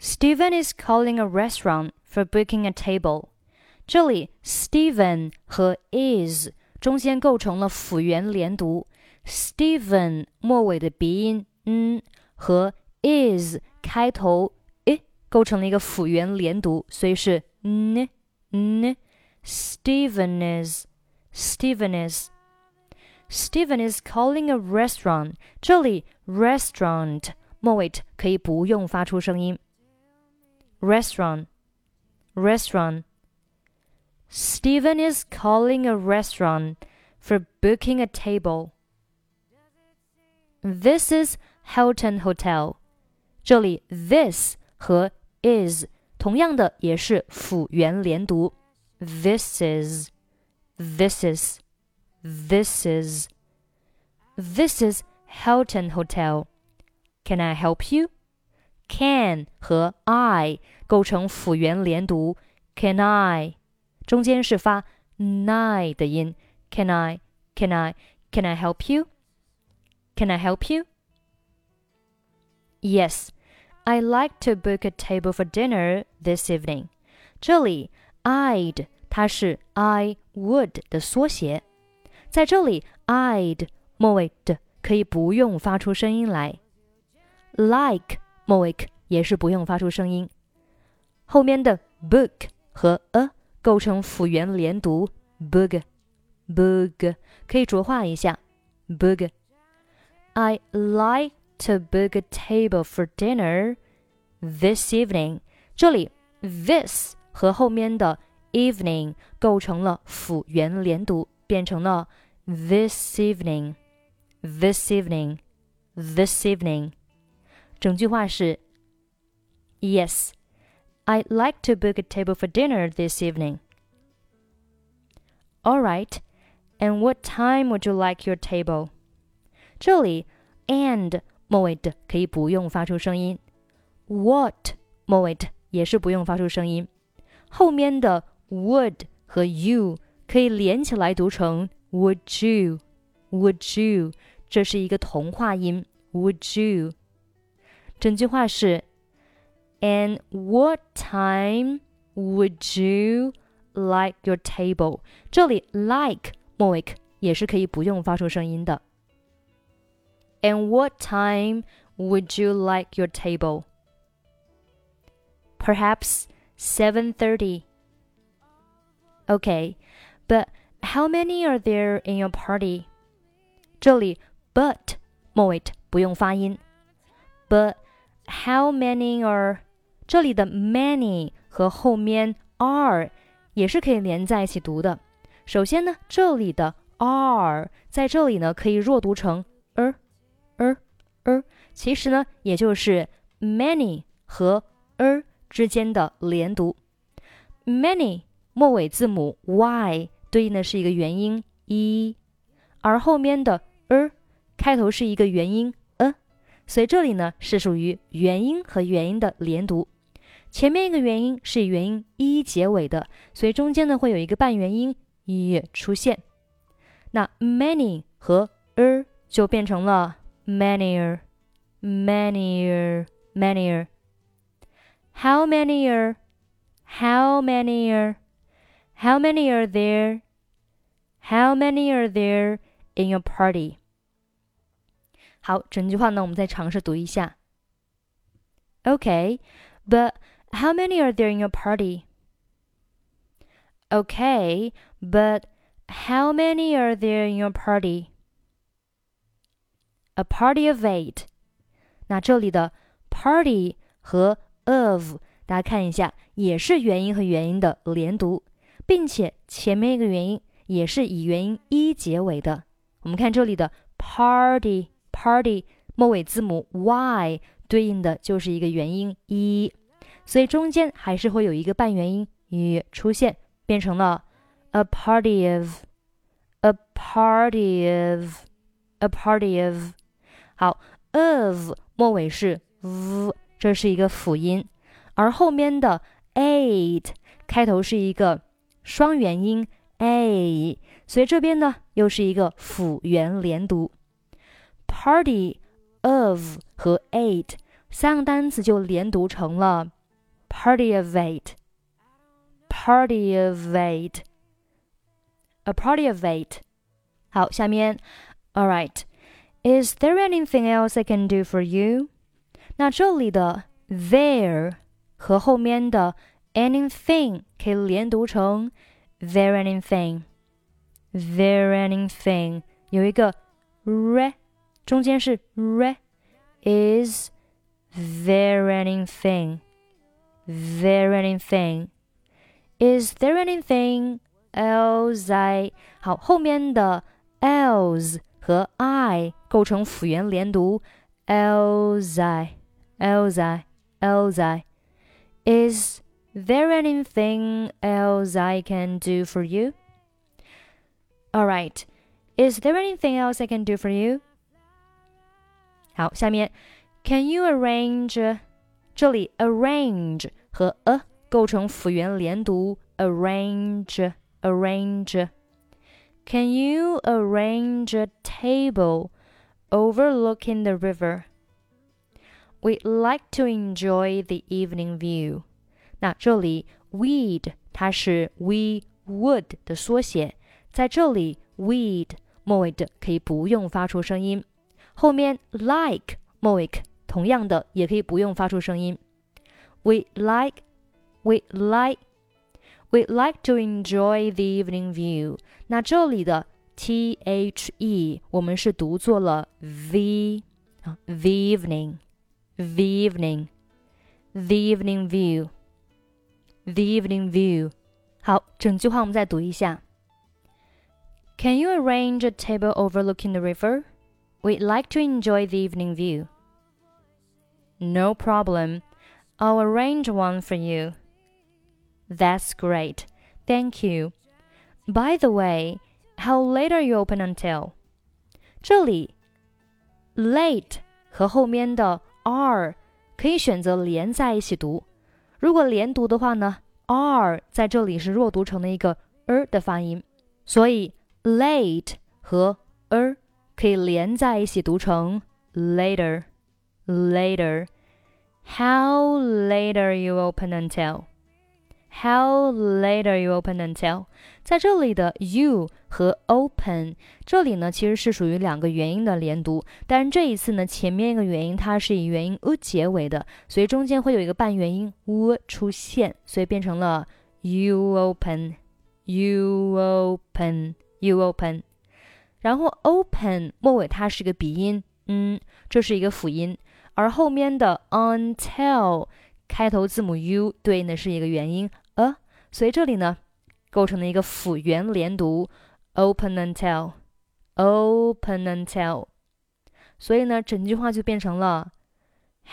Steven is calling a restaurant for booking a table。这里 Steven 和 is 中间构成了辅元连读，Steven 末尾的鼻音嗯和 is 开头诶构成了一个辅元连读，所以是嗯嗯。Steven is Steven is Steven is calling a restaurant。这里 restaurant 末尾可以不用发出声音。 restaurant, restaurant. Steven is calling a restaurant for booking a table. This is Hilton Hotel. 这里 this 和 is 同样的也是辅元连读。This is, this is, this is, this is Hilton Hotel. Can I help you? Can 和 I 构成辅元连读。Can I 中间是发 ni 的音。Can I? Can I? Can I help you? Can I help you? Yes, I'd like to book a table for dinner this evening. 这里 I'd 它是 I would 的缩写，在这里 I'd 末尾的可以不用发出声音来，like 末尾也是不用发出声音，后面的 book 和 a 构成辅元连读，book book 可以浊化一下，book。I like to book a table for dinner this evening。这里 this 和后面的 evening 构成了辅元连读，变成了 this evening。This evening, this evening， 整句话是：Yes, I'd like to book a table for dinner this evening. All right, and what time would you like your table? 这里 and 末尾的可以不用发出声音，what 末尾的也是不用发出声音，后面的 would 和 you 可以连起来读成 would you, would you，这是一个同化音，would you。 整句话是，And what time would you like your table？这里 like 末尾也是可以不用发出声音的。And what time would you like your table? Perhaps 7:30. Okay, but how many are there in your party? 这里 but 末尾不用发音。But how many are 这里的 many 和后面 are 也是可以连在一起读的。首先呢，这里的 are 在这里呢可以弱读成 er er er，其实呢也就是 many 和 er 之间的连读。many 末尾字母 y 对应的是一个元音 e，而后面的 er 开头是一个元音所以这里呢是属于元音和元音的连读。前面一个元音是以元音 e 结尾的，所以中间呢会有一个半元音 e 出现。那 many 和 er 就变成了 manier，manier，manier。How many are? How many are? How many are there? How many are there in your party? 好，整句话呢，我们再尝试读一下。Okay, but how many are there in your party? Okay, but how many are there in your party? A party of eight. 那这里的 party 和 of，大家看一下，也是元音和元音的连读，并且前面一个元音也是以元音一结尾的。我们看这里的 party Party 末尾字母 y 对应的就是一个元音一，所以中间还是会有一个半元音一出现，变成了 a party of a party of a party of。好，of 末尾是 v，这是一个辅音，而后面的 eight 开头是一个双元音 a，所以这边呢又是一个辅元连读。Party of 和 eight 三个单词就连读成了 party of eight。party of eight。a party of eight。好，下面，All right。Is there anything else I can do for you？那这里的 there 和后面的 anything 可以连读成 there anything。there anything 有一个 re， 中间是 re。Is there anything? There anything? Is there anything else I 好，后面的 else 和 I 构成辅元连读，else I else I else I Is there anything else I can do for you? All right. Is there anything else I can do for you? 好，下面 Can you arrange？这里 arrange 和 a 构成辅元连读，arrange arrange。Can you arrange a table overlooking the river? We'd like to enjoy the evening view. 那这里 we'd 它是 we would 的缩写，在这里 we'd 末尾的可以不用发出声音， 后面 like 末尾同样的也可以不用发出声音。We like, we like, we like to enjoy the evening view。那这里的 t h e 我们是读作了 the 啊，the evening, the evening, the evening view, the evening view。好，整句话我们再读一下。Can you arrange a table overlooking the river? We'd like to enjoy the evening view. No problem. I'll arrange one for you. That's great. Thank you. By the way, how late are you open until? 这里 late 和后面的 are 可以选择连在一起读。如果连读的话呢，are 在这里是弱读成了一个 er 的发音，所以 late 和 er 可以连在一起读成 later。later. How later you open until? How later you open until? 在这里的 you 和 open 这里呢，其实是属于两个元音的连读，但是这一次呢，前面一个元音它是以元音 u 结尾的，所以中间会有一个半元音 u 出现，所以变成了 you open, you open, you open。然后 open 末尾它是个鼻音，嗯，这是一个辅音。而后面的 until 开头字母 u 对应的是一个元音 a，所以这里呢构成了一个辅元连读 open until open until，所以呢整句话就变成了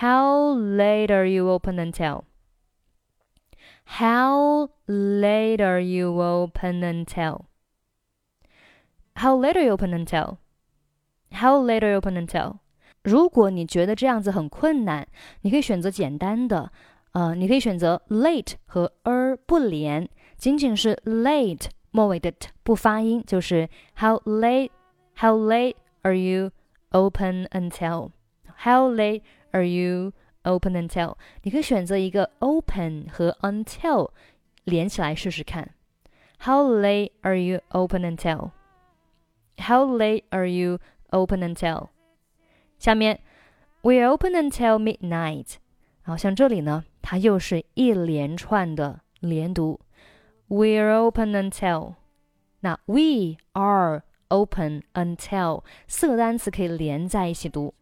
How late are you open until? How late are you open until? How late are you open until? How late are you open until? 如果你觉得这样子很困难，你可以选择简单的，呃，你可以选择 late 和 er 不连，仅仅是 late 末尾的 t 不发音，就是 How late How late are you open until How late are you open until？你可以选择一个 open 和 until 连起来试试看。How late are you open until? How late are you open until? 下面，We're open until midnight。然后像这里呢，它又是一连串的连读。We're open until。那 We are open until 四个单词可以连在一起读。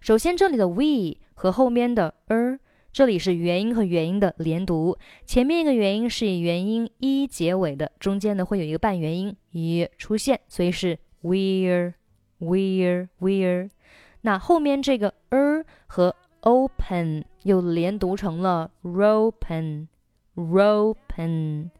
首先，这里的 we 和后面的 er， 这里是元音和元音的连读。前面一个元音是以元音一结尾的，中间呢会有一个半元音一出现，所以是 where，。where，where 那后面这个 e 和 open 又连读成了 ropen ropen。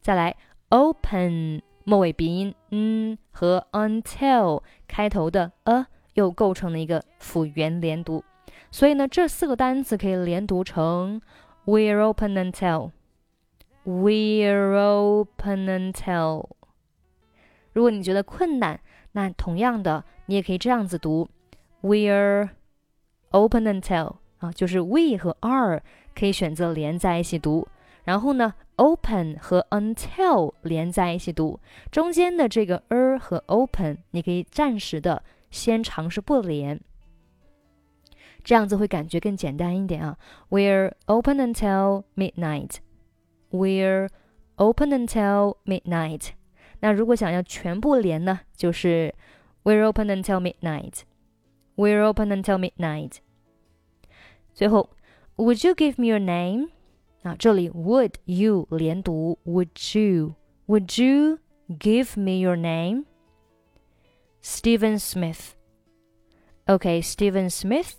再来 open 末尾鼻音嗯和 until 开头的 a 又构成了一个辅元连读，所以呢这四个单词可以连读成 We're open until We're open until。如果你觉得困难，那同样的，你也可以这样子读：We're open until 啊，就是 we 和 are 可以选择连在一起读。然后呢，open 和 until 连在一起读，中间的这个 er 和 open 你可以暂时的先尝试不连，这样子会感觉更简单一点啊。We're open until midnight. We're open until midnight. 那如果想要全部连呢，就是 We're open until midnight. We're open until midnight. 最后，Would you give me your name？啊，这里 Would you 连读，Would you？Would you give me your name？Steven Smith. Okay, Steven Smith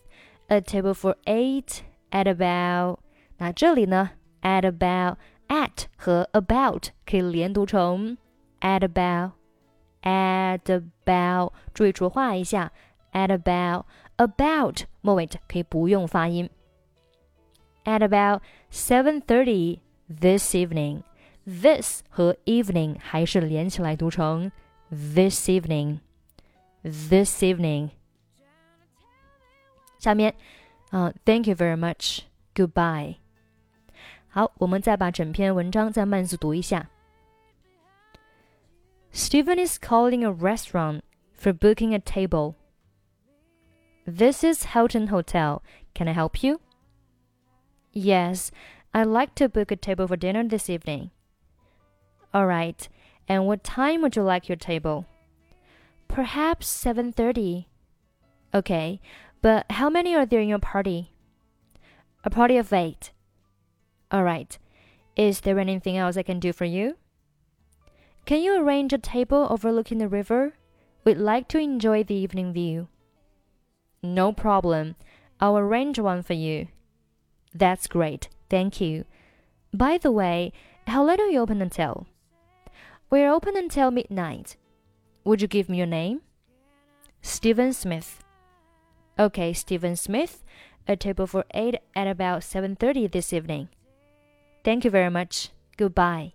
A table for eight at about. 那这里呢，at about at 和 about 可以连读成 at about at about，注意浊化一下 at about about 末尾可以不用发音。At about seven thirty this evening, this 和 evening 还是连起来读成 this evening, this evening。 下面，啊，Thank you very much. Goodbye. 好，我们再把整篇文章再慢速读一下。Steven is calling a restaurant for booking a table. This is Hilton Hotel. Can I help you? Yes, I'd like to book a table for dinner this evening. All right. And what time would you like your table? Perhaps 7:30. Okay. But how many are there in your party? A party of 8. All right. Is there anything else I can do for you? Can you arrange a table overlooking the river? We'd like to enjoy the evening view. No problem. I'll arrange one for you. That's great. Thank you. By the way, how late are you open until? We're open until midnight. Would you give me your name? Steven Smith. Okay, Stephen Smith. A table for 8 at about 7:30 this evening. Thank you very much. Goodbye.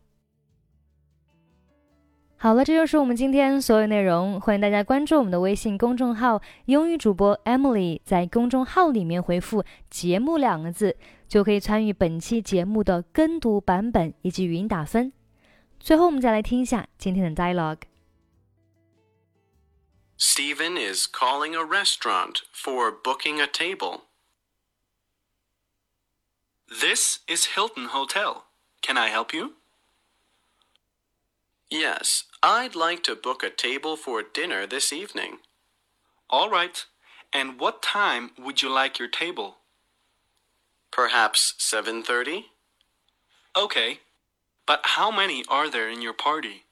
好了，这就是我们今天所有内容。欢迎大家关注我们的微信公众号“英语主播 Emily”。在公众号里面回复“节目”两个字，就可以参与本期节目的跟读版本以及语音打分。最后，我们再来听一下今天的 dialogue。Steven is calling a restaurant for booking a table. This is Hilton Hotel. Can I help you? Yes, I'd like to book a table for dinner this evening. All right. And what time would you like your table? Perhaps 7:30? Okay. But how many are there in your party?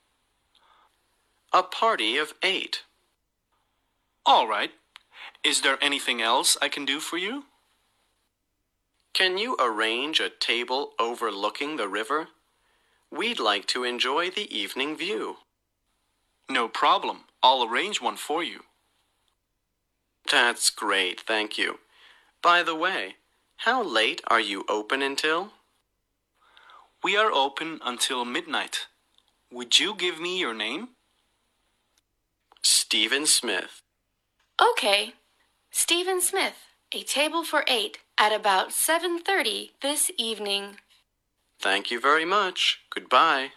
A party of 8. All right. Is there anything else I can do for you? Can you arrange a table overlooking the river? We'd like to enjoy the evening view. No problem. I'll arrange one for you. That's great, thank you. By the way, how late are you open until? We are open until midnight. Would you give me your name? Steven Smith. Okay. Steven Smith. A table for 8 at about 7:30 this evening. Thank you very much. Goodbye.